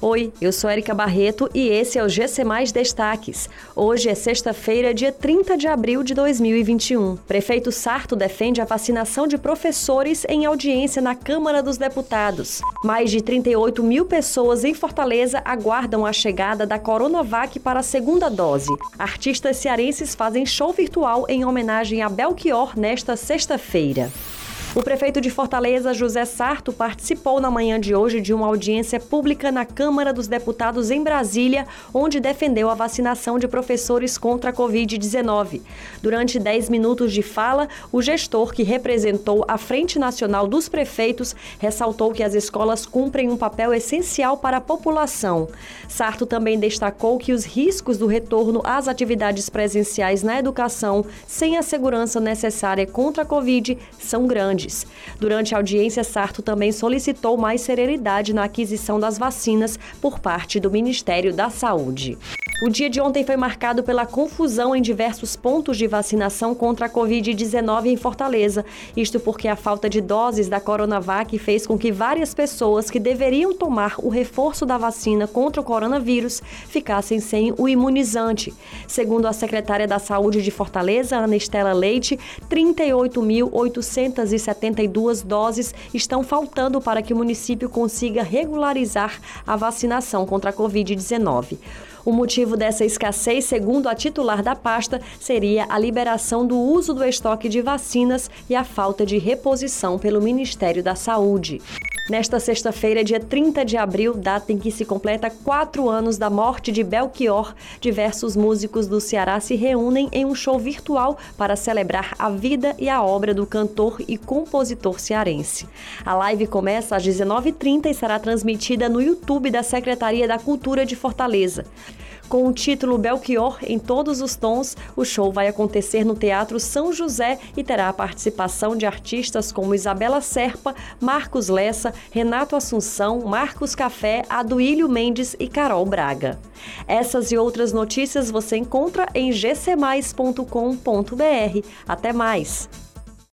Oi, eu sou Erika Barreto e esse é o GC Mais Destaques. Hoje é sexta-feira, dia 30 de abril de 2021. Prefeito Sarto defende a vacinação de professores em audiência na Câmara dos Deputados. Mais de 38 mil pessoas em Fortaleza aguardam a chegada da Coronavac para a segunda dose. Artistas cearenses fazem show virtual em homenagem a Belchior nesta sexta-feira. O prefeito de Fortaleza, José Sarto, participou na manhã de hoje de uma audiência pública na Câmara dos Deputados em Brasília, onde defendeu a vacinação de professores contra a Covid-19. Durante 10 minutos de fala, o gestor, que representou a Frente Nacional dos Prefeitos, ressaltou que as escolas cumprem um papel essencial para a população. Sarto também destacou que os riscos do retorno às atividades presenciais na educação, sem a segurança necessária contra a Covid, são grandes Durante a audiência, Sarto também solicitou mais serenidade na aquisição das vacinas por parte do Ministério da Saúde. O dia de ontem foi marcado pela confusão em diversos pontos de vacinação contra a Covid-19 em Fortaleza. Isto porque a falta de doses da Coronavac fez com que várias pessoas que deveriam tomar o reforço da vacina contra o coronavírus ficassem sem o imunizante. Segundo a secretária da Saúde de Fortaleza, Ana Leite, 38.872 doses estão faltando para que o município consiga regularizar a vacinação contra a Covid-19. O motivo dessa escassez, segundo a titular da pasta, seria a liberação do uso do estoque de vacinas e a falta de reposição pelo Ministério da Saúde. Nesta sexta-feira, dia 30 de abril, data em que se completa quatro anos da morte de Belchior, diversos músicos do Ceará se reúnem em um show virtual para celebrar a vida e a obra do cantor e compositor cearense. A live começa às 19h30 e será transmitida no YouTube da Secretaria da Cultura de Fortaleza. Com o título Belchior em todos os tons, o show vai acontecer no Teatro São José e terá a participação de artistas como Isabela Serpa, Marcos Lessa, Renato Assunção, Marcos Café, Aduílio Mendes e Carol Braga. Essas e outras notícias você encontra em gcmais.com.br. Até mais!